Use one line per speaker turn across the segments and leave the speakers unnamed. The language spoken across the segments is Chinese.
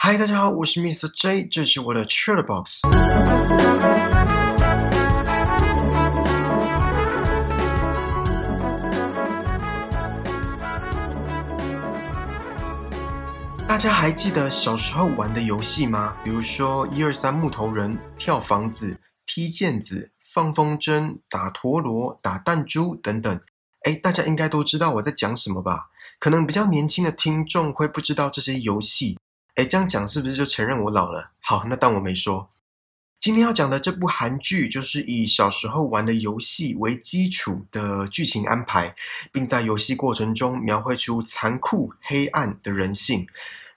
嗨，大家好，我是 Mr. J，这是我的 c h a t Box。大家还记得小时候玩的游戏吗？比如说一二三木头人、跳房子、踢毽子、放风筝、打陀螺、打弹珠等等。哎，大家应该都知道我在讲什么吧？可能比较年轻的听众会不知道这些游戏。哎，这样讲是不是就承认我老了？好，那当我没说。今天要讲的这部韩剧，就是以小时候玩的游戏为基础的剧情安排，并在游戏过程中描绘出残酷黑暗的人性。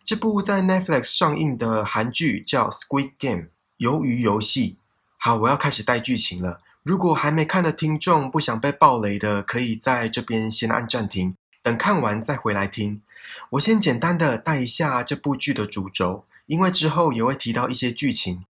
这部在 Netflix 上映的韩剧叫《Squid Game》鱿鱼游戏。好，我要开始带剧情了。如果还没看的听众不想被暴雷的，可以在这边先按暂停，等看完再回来听。我先简单的带一下这部剧的主轴，因为之后也会提到一些剧情。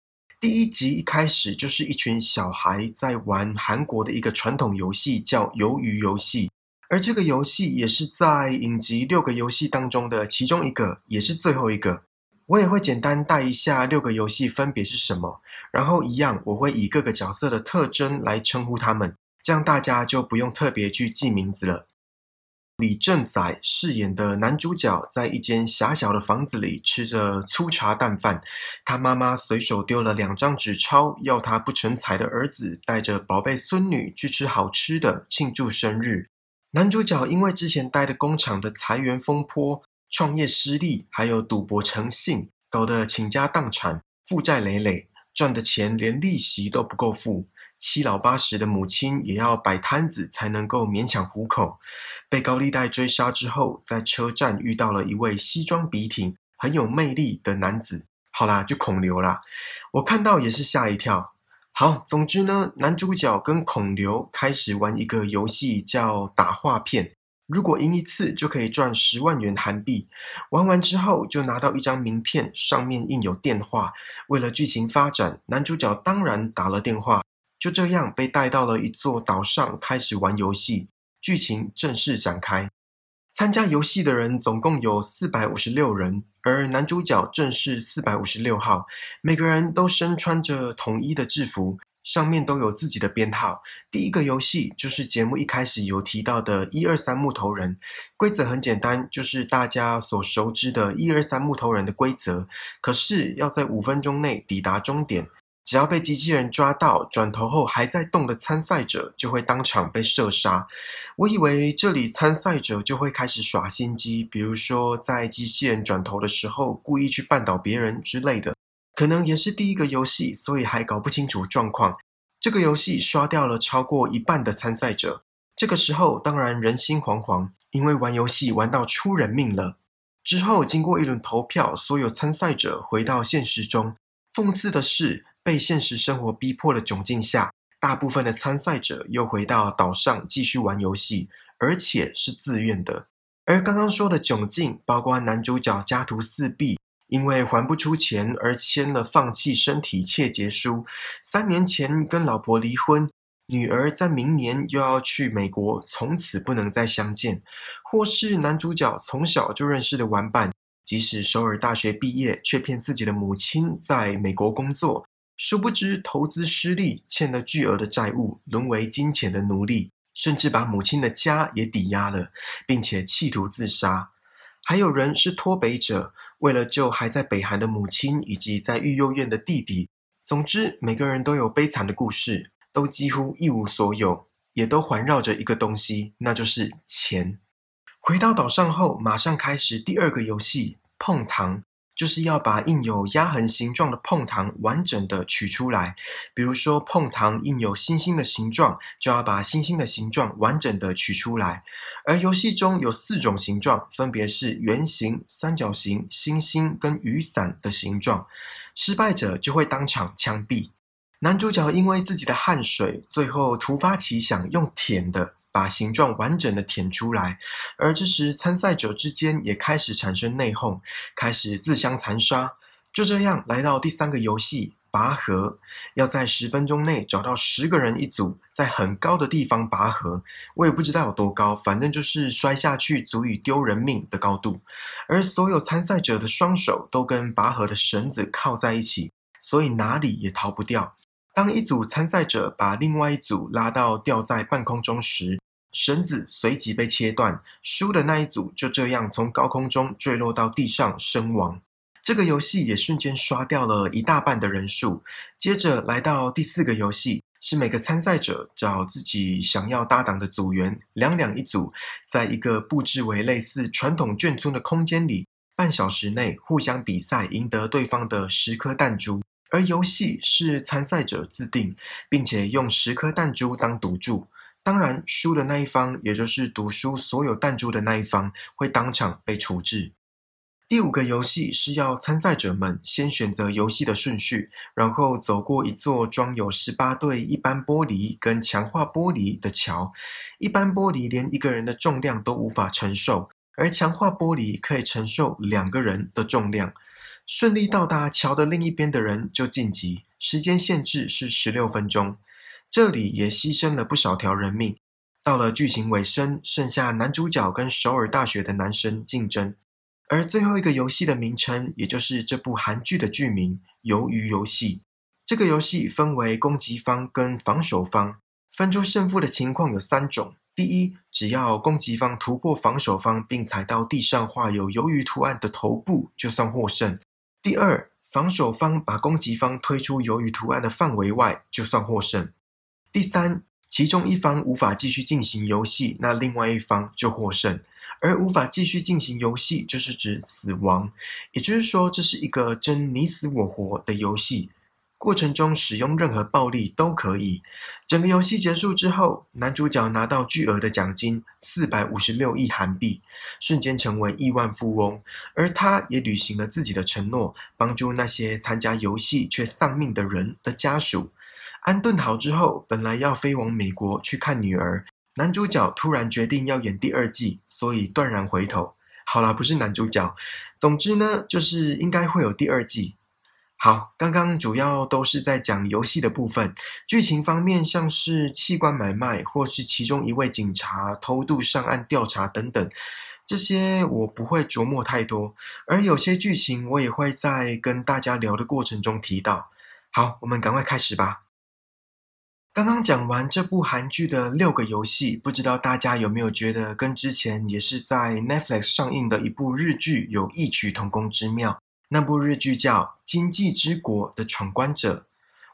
第一集一开始就是一群小孩在玩韩国的一个传统游戏，叫鱿鱼游戏。而这个游戏也是在影集六个游戏当中的其中一个，也是最后一个。我也会简单带一下六个游戏分别是什么，然后一样我会以各个角色的特征来称呼他们，这样大家就不用特别去记名字了。李正宰饰演的男主角在一间狭小的房子里吃着粗茶淡饭，他妈妈随手丢了两张纸钞，要他不成才的儿子带着宝贝孙女去吃好吃的庆祝生日。男主角因为之前待的工厂的裁员风波、创业失利，还有赌博成性，搞得倾家荡产、负债累累，赚的钱连利息都不够付。七老八十的母亲也要摆摊子才能够勉强糊口，被高利贷追杀之后，在车站遇到了一位西装笔挺、很有魅力的男子。好啦，就孔刘啦，我看到也是吓一跳。好，总之呢，男主角跟孔刘开始玩一个游戏，叫打画片。如果赢一次就可以赚十万元韩币。玩完之后就拿到一张名片，上面印有电话。为了剧情发展，男主角当然打了电话。就这样被带到了一座岛上，开始玩游戏。剧情正式展开。参加游戏的人总共有四百五十六人，而男主角正是四百五十六号。每个人都身穿着统一的制服，上面都有自己的编号。第一个游戏就是节目一开始有提到的“一二三木头人”。规则很简单，就是大家所熟知的“一二三木头人”的规则。可是要在五分钟内抵达终点。只要被机器人抓到，转头后还在动的参赛者就会当场被射杀。我以为这里参赛者就会开始耍心机，比如说在机器人转头的时候故意去绊倒别人之类的。可能也是第一个游戏，所以还搞不清楚状况。这个游戏刷掉了超过一半的参赛者，这个时候当然人心惶惶，因为玩游戏玩到出人命了。之后经过一轮投票，所有参赛者回到现实中。讽刺的是。被现实生活逼迫的窘境下，大部分的参赛者又回到岛上继续玩游戏，而且是自愿的。而刚刚说的窘境，包括男主角家徒四壁，因为还不出钱而签了放弃身体切结书；三年前跟老婆离婚，女儿在明年又要去美国，从此不能再相见；或是男主角从小就认识的玩伴，即使首尔大学毕业，却骗自己的母亲在美国工作。殊不知，投资失利，欠了巨额的债务，沦为金钱的奴隶，甚至把母亲的家也抵押了，并且企图自杀。还有人是脱北者，为了救还在北韩的母亲以及在育幼院的弟弟。总之，每个人都有悲惨的故事，都几乎一无所有，也都环绕着一个东西，那就是钱。回到岛上后，马上开始第二个游戏——碰糖。就是要把印有压痕形状的碰糖完整的取出来，比如说碰糖印有星星的形状，就要把星星的形状完整的取出来。而游戏中有四种形状，分别是圆形、三角形、星星跟雨伞的形状，失败者就会当场枪毙。男主角因为自己的汗水，最后突发奇想用舔的。把形状完整的舔出来，而这时参赛者之间也开始产生内讧，开始自相残杀。就这样来到第三个游戏，拔河，要在十分钟内找到十个人一组，在很高的地方拔河。我也不知道有多高，反正就是摔下去足以丢人命的高度。而所有参赛者的双手都跟拔河的绳子靠在一起，所以哪里也逃不掉。当一组参赛者把另外一组拉到吊在半空中时，绳子随即被切断，输的那一组就这样从高空中坠落到地上身亡。这个游戏也瞬间刷掉了一大半的人数。接着来到第四个游戏，是每个参赛者找自己想要搭档的组员，两两一组，在一个布置为类似传统眷村的空间里，半小时内互相比赛，赢得对方的十颗弹珠。而游戏是参赛者自定，并且用十颗弹珠当赌注。当然，输的那一方，也就是赌输所有弹珠的那一方，会当场被处置。第五个游戏是要参赛者们先选择游戏的顺序，然后走过一座装有十八对一般玻璃跟强化玻璃的桥。一般玻璃连一个人的重量都无法承受，而强化玻璃可以承受两个人的重量。顺利到达桥的另一边的人就晋级，时间限制是十六分钟。这里也牺牲了不少条人命。到了剧情尾声，剩下男主角跟首尔大学的男生竞争。而最后一个游戏的名称，也就是这部韩剧的剧名《鱿鱼游戏》。这个游戏分为攻击方跟防守方，分出胜负的情况有三种：第一，只要攻击方突破防守方，并踩到地上画有鱿鱼图案的头部，就算获胜；第二，防守方把攻击方推出鱿鱼图案的范围外，就算获胜；第三，其中一方无法继续进行游戏，那另外一方就获胜。而无法继续进行游戏，就是指死亡。也就是说，这是一个争你死我活的游戏，过程中使用任何暴力都可以。整个游戏结束之后，男主角拿到巨额的奖金四百五十六亿韩币，瞬间成为亿万富翁。而他也履行了自己的承诺，帮助那些参加游戏却丧命的人的家属。安顿好之后，本来要飞往美国去看女儿。男主角突然决定要演第二季，所以断然回头。好啦，不是男主角。总之呢，就是应该会有第二季。好，刚刚主要都是在讲游戏的部分，剧情方面像是器官买卖，或是其中一位警察偷渡上岸调查等等，这些我不会琢磨太多。而有些剧情我也会在跟大家聊的过程中提到。好，我们赶快开始吧。刚刚讲完这部韩剧的六个游戏，不知道大家有没有觉得跟之前也是在 Netflix 上映的一部日剧有异曲同工之妙？那部日剧叫《经济之国的闯关者》。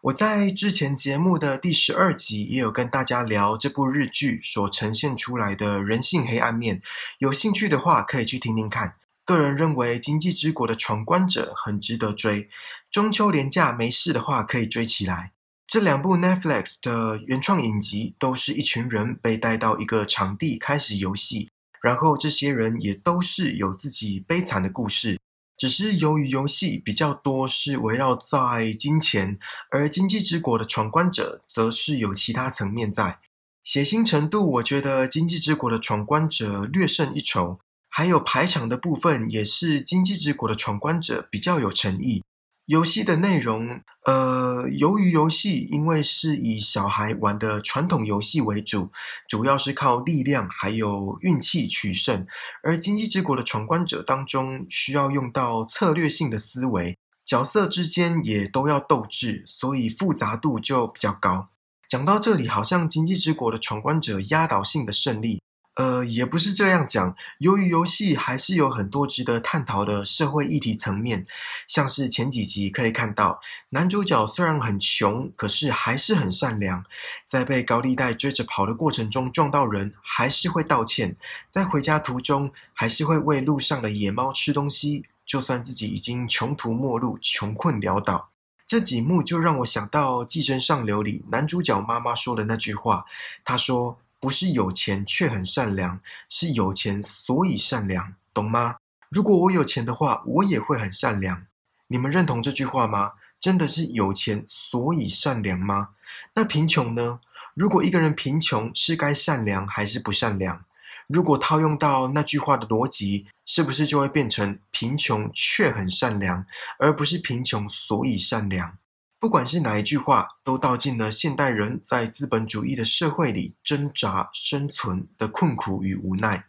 我在之前节目的第十二集也有跟大家聊这部日剧所呈现出来的人性黑暗面，有兴趣的话可以去听听看。个人认为《经济之国的闯关者》很值得追，中秋连假没事的话可以追起来。这两部 Netflix 的原创影集都是一群人被带到一个场地开始游戏，然后这些人也都是有自己悲惨的故事。只是由于游戏比较多是围绕在金钱，而经济之国的闯关者则是有其他层面在。血腥程度，我觉得经济之国的闯关者略胜一筹，还有排场的部分也是经济之国的闯关者比较有诚意。游戏的内容，呃，由于游戏因为是以小孩玩的传统游戏为主，主要是靠力量还有运气取胜。而经济之国的闯关者当中，需要用到策略性的思维，角色之间也都要斗智，所以复杂度就比较高。讲到这里，好像经济之国的闯关者压倒性的胜利。呃，也不是这样讲。由于游戏还是有很多值得探讨的社会议题层面，像是前几集可以看到，男主角虽然很穷，可是还是很善良。在被高利贷追着跑的过程中撞到人，还是会道歉；在回家途中，还是会喂路上的野猫吃东西。就算自己已经穷途末路、穷困潦倒，这几幕就让我想到《寄生上流》里男主角妈妈说的那句话。他说。不是有钱却很善良，是有钱所以善良，懂吗？如果我有钱的话，我也会很善良。你们认同这句话吗？真的是有钱所以善良吗？那贫穷呢？如果一个人贫穷，是该善良还是不善良？如果套用到那句话的逻辑，是不是就会变成贫穷却很善良，而不是贫穷所以善良？不管是哪一句话，都道尽了现代人在资本主义的社会里挣扎生存的困苦与无奈。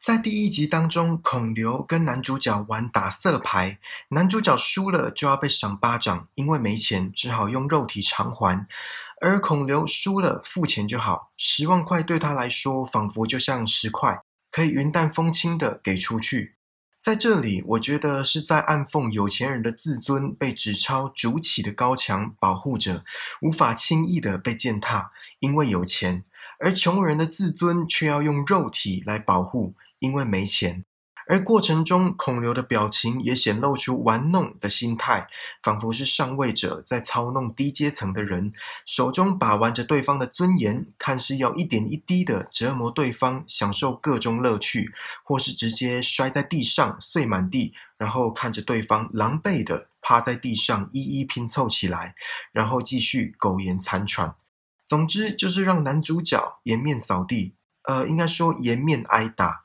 在第一集当中，孔刘跟男主角玩打色牌，男主角输了就要被赏巴掌，因为没钱，只好用肉体偿还；而孔刘输了，付钱就好，十万块对他来说仿佛就像十块，可以云淡风轻的给出去。在这里，我觉得是在暗讽有钱人的自尊被纸钞筑起的高墙保护着，无法轻易的被践踏，因为有钱；而穷人的自尊却要用肉体来保护，因为没钱。而过程中，孔刘的表情也显露出玩弄的心态，仿佛是上位者在操弄低阶层的人，手中把玩着对方的尊严，看似要一点一滴的折磨对方，享受各种乐趣，或是直接摔在地上碎满地，然后看着对方狼狈的趴在地上一一拼凑起来，然后继续苟延残喘。总之，就是让男主角颜面扫地，呃，应该说颜面挨打。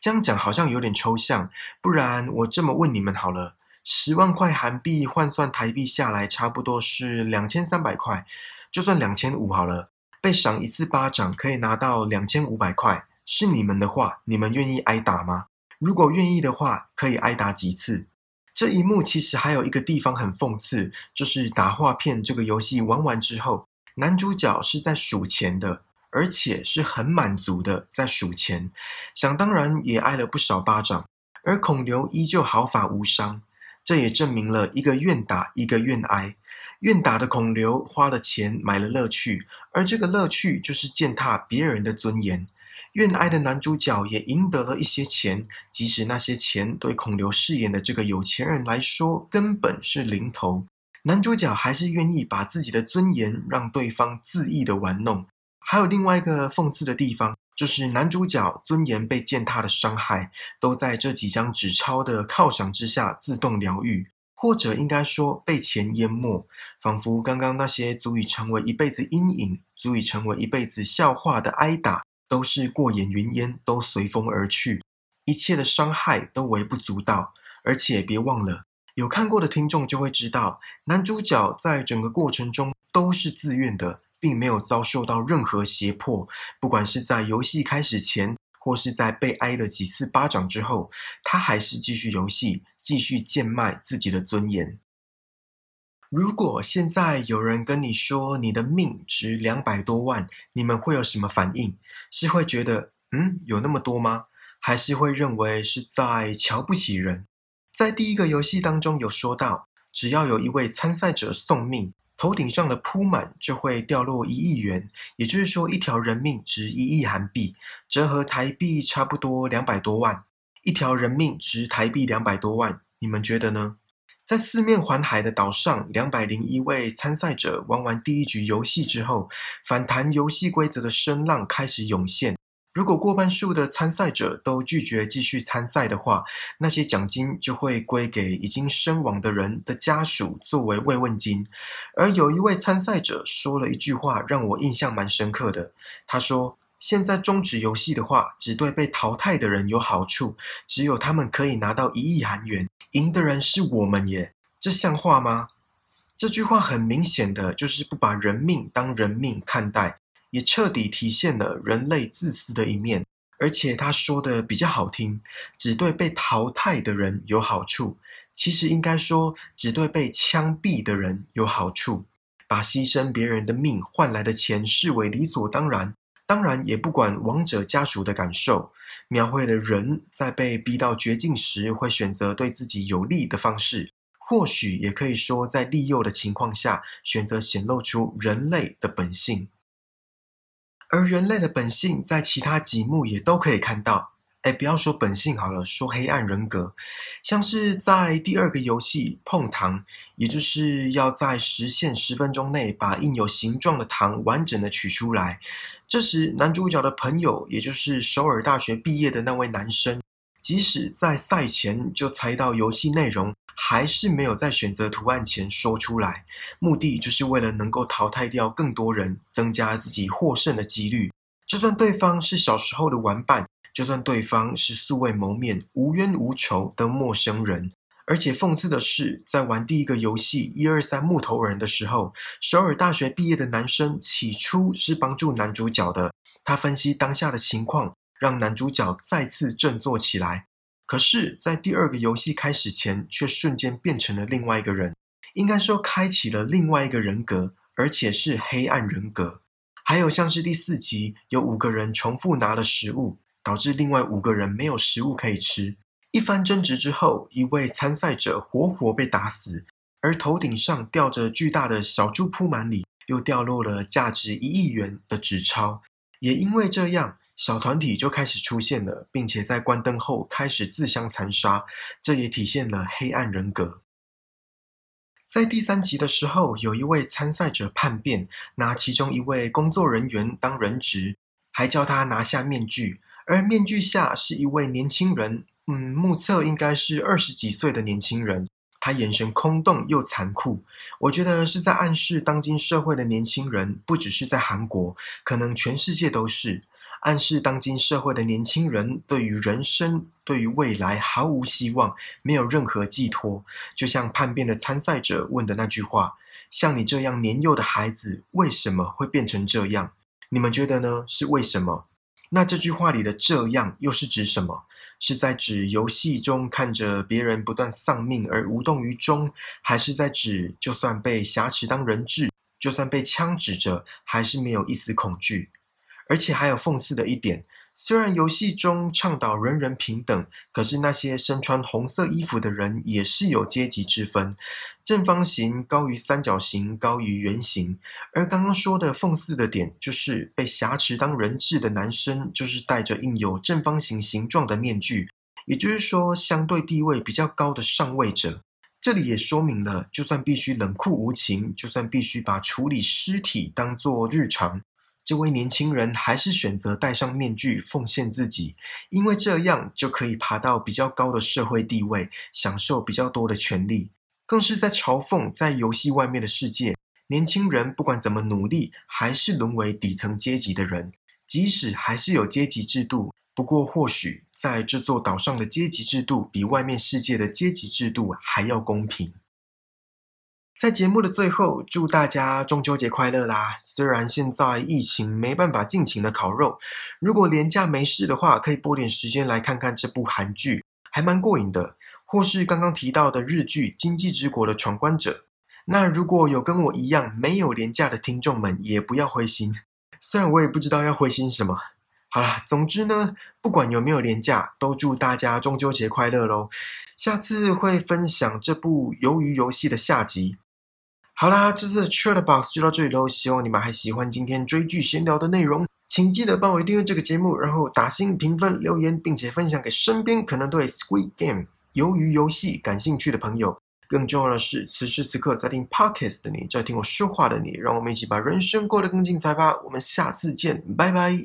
这样讲好像有点抽象，不然我这么问你们好了：十万块韩币换算台币下来，差不多是两千三百块，就算两千五好了。被赏一次巴掌可以拿到两千五百块，是你们的话，你们愿意挨打吗？如果愿意的话，可以挨打几次？这一幕其实还有一个地方很讽刺，就是打画片这个游戏玩完之后，男主角是在数钱的。而且是很满足的，在数钱，想当然也挨了不少巴掌，而孔刘依旧毫发无伤，这也证明了一个愿打一个愿挨。愿打的孔刘花了钱买了乐趣，而这个乐趣就是践踏别人的尊严。愿挨的男主角也赢得了一些钱，即使那些钱对孔刘饰演的这个有钱人来说根本是零头，男主角还是愿意把自己的尊严让对方恣意的玩弄。还有另外一个讽刺的地方，就是男主角尊严被践踏的伤害，都在这几张纸钞的犒赏之下自动疗愈，或者应该说被钱淹没，仿佛刚刚那些足以成为一辈子阴影、足以成为一辈子笑话的挨打，都是过眼云烟，都随风而去，一切的伤害都微不足道。而且别忘了，有看过的听众就会知道，男主角在整个过程中都是自愿的。并没有遭受到任何胁迫，不管是在游戏开始前，或是在被挨了几次巴掌之后，他还是继续游戏，继续贱卖自己的尊严。如果现在有人跟你说你的命值两百多万，你们会有什么反应？是会觉得嗯有那么多吗？还是会认为是在瞧不起人？在第一个游戏当中有说到，只要有一位参赛者送命。头顶上的铺满就会掉落一亿元，也就是说，一条人命值一亿韩币，折合台币差不多两百多万。一条人命值台币两百多万，你们觉得呢？在四面环海的岛上，两百零一位参赛者玩完第一局游戏之后，反弹游戏规则的声浪开始涌现。如果过半数的参赛者都拒绝继续参赛的话，那些奖金就会归给已经身亡的人的家属作为慰问金。而有一位参赛者说了一句话，让我印象蛮深刻的。他说：“现在终止游戏的话，只对被淘汰的人有好处，只有他们可以拿到一亿韩元，赢的人是我们耶，这像话吗？”这句话很明显的就是不把人命当人命看待。也彻底体现了人类自私的一面，而且他说的比较好听，只对被淘汰的人有好处。其实应该说，只对被枪毙的人有好处。把牺牲别人的命换来的钱视为理所当然，当然也不管亡者家属的感受。描绘了人在被逼到绝境时，会选择对自己有利的方式。或许也可以说，在利诱的情况下，选择显露出人类的本性。而人类的本性，在其他几幕也都可以看到。哎，不要说本性好了，说黑暗人格，像是在第二个游戏碰糖，也就是要在实现十分钟内把印有形状的糖完整的取出来。这时，男主角的朋友，也就是首尔大学毕业的那位男生，即使在赛前就猜到游戏内容。还是没有在选择图案前说出来，目的就是为了能够淘汰掉更多人，增加自己获胜的几率。就算对方是小时候的玩伴，就算对方是素未谋面、无冤无仇的陌生人，而且讽刺的是，在玩第一个游戏一二三木头人的时候，首尔大学毕业的男生起初是帮助男主角的，他分析当下的情况，让男主角再次振作起来。可是，在第二个游戏开始前，却瞬间变成了另外一个人，应该说开启了另外一个人格，而且是黑暗人格。还有像是第四集，有五个人重复拿了食物，导致另外五个人没有食物可以吃。一番争执之后，一位参赛者活活被打死，而头顶上吊着巨大的小猪铺满里，又掉落了价值一亿元的纸钞。也因为这样，小团体就开始出现了，并且在关灯后开始自相残杀。这也体现了黑暗人格。在第三集的时候，有一位参赛者叛变，拿其中一位工作人员当人质，还叫他拿下面具，而面具下是一位年轻人。嗯，目测应该是二十几岁的年轻人，他眼神空洞又残酷。我觉得是在暗示当今社会的年轻人，不只是在韩国，可能全世界都是暗示当今社会的年轻人对于人生、对于未来毫无希望，没有任何寄托。就像叛变的参赛者问的那句话：“像你这样年幼的孩子，为什么会变成这样？你们觉得呢？是为什么？”那这句话里的“这样”又是指什么？是在指游戏中看着别人不断丧命而无动于衷，还是在指就算被挟持当人质，就算被枪指着，还是没有一丝恐惧？而且还有讽刺的一点。虽然游戏中倡导人人平等，可是那些身穿红色衣服的人也是有阶级之分，正方形高于三角形，高于圆形。而刚刚说的讽刺的点，就是被挟持当人质的男生，就是戴着印有正方形形状的面具，也就是说，相对地位比较高的上位者。这里也说明了，就算必须冷酷无情，就算必须把处理尸体当作日常。这位年轻人还是选择戴上面具奉献自己，因为这样就可以爬到比较高的社会地位，享受比较多的权利。更是在嘲讽在游戏外面的世界，年轻人不管怎么努力，还是沦为底层阶级的人。即使还是有阶级制度，不过或许在这座岛上的阶级制度比外面世界的阶级制度还要公平。在节目的最后，祝大家中秋节快乐啦！虽然现在疫情没办法尽情的烤肉，如果连假没事的话，可以拨点时间来看看这部韩剧，还蛮过瘾的。或是刚刚提到的日剧《经济之国的闯关者》。那如果有跟我一样没有廉价的听众们，也不要灰心。虽然我也不知道要灰心什么。好啦，总之呢，不管有没有廉价，都祝大家中秋节快乐喽！下次会分享这部《鱿鱼游戏》的下集。好啦，这次的 c h a t Box 就到这里喽。希望你们还喜欢今天追剧闲聊的内容，请记得帮我订阅这个节目，然后打新评分、留言，并且分享给身边可能对 Squid Game 鱿鱼游戏感兴趣的朋友。更重要的是，此时此刻在听 Podcast 的你，在听我说话的你，让我们一起把人生过得更精彩吧。我们下次见，拜拜。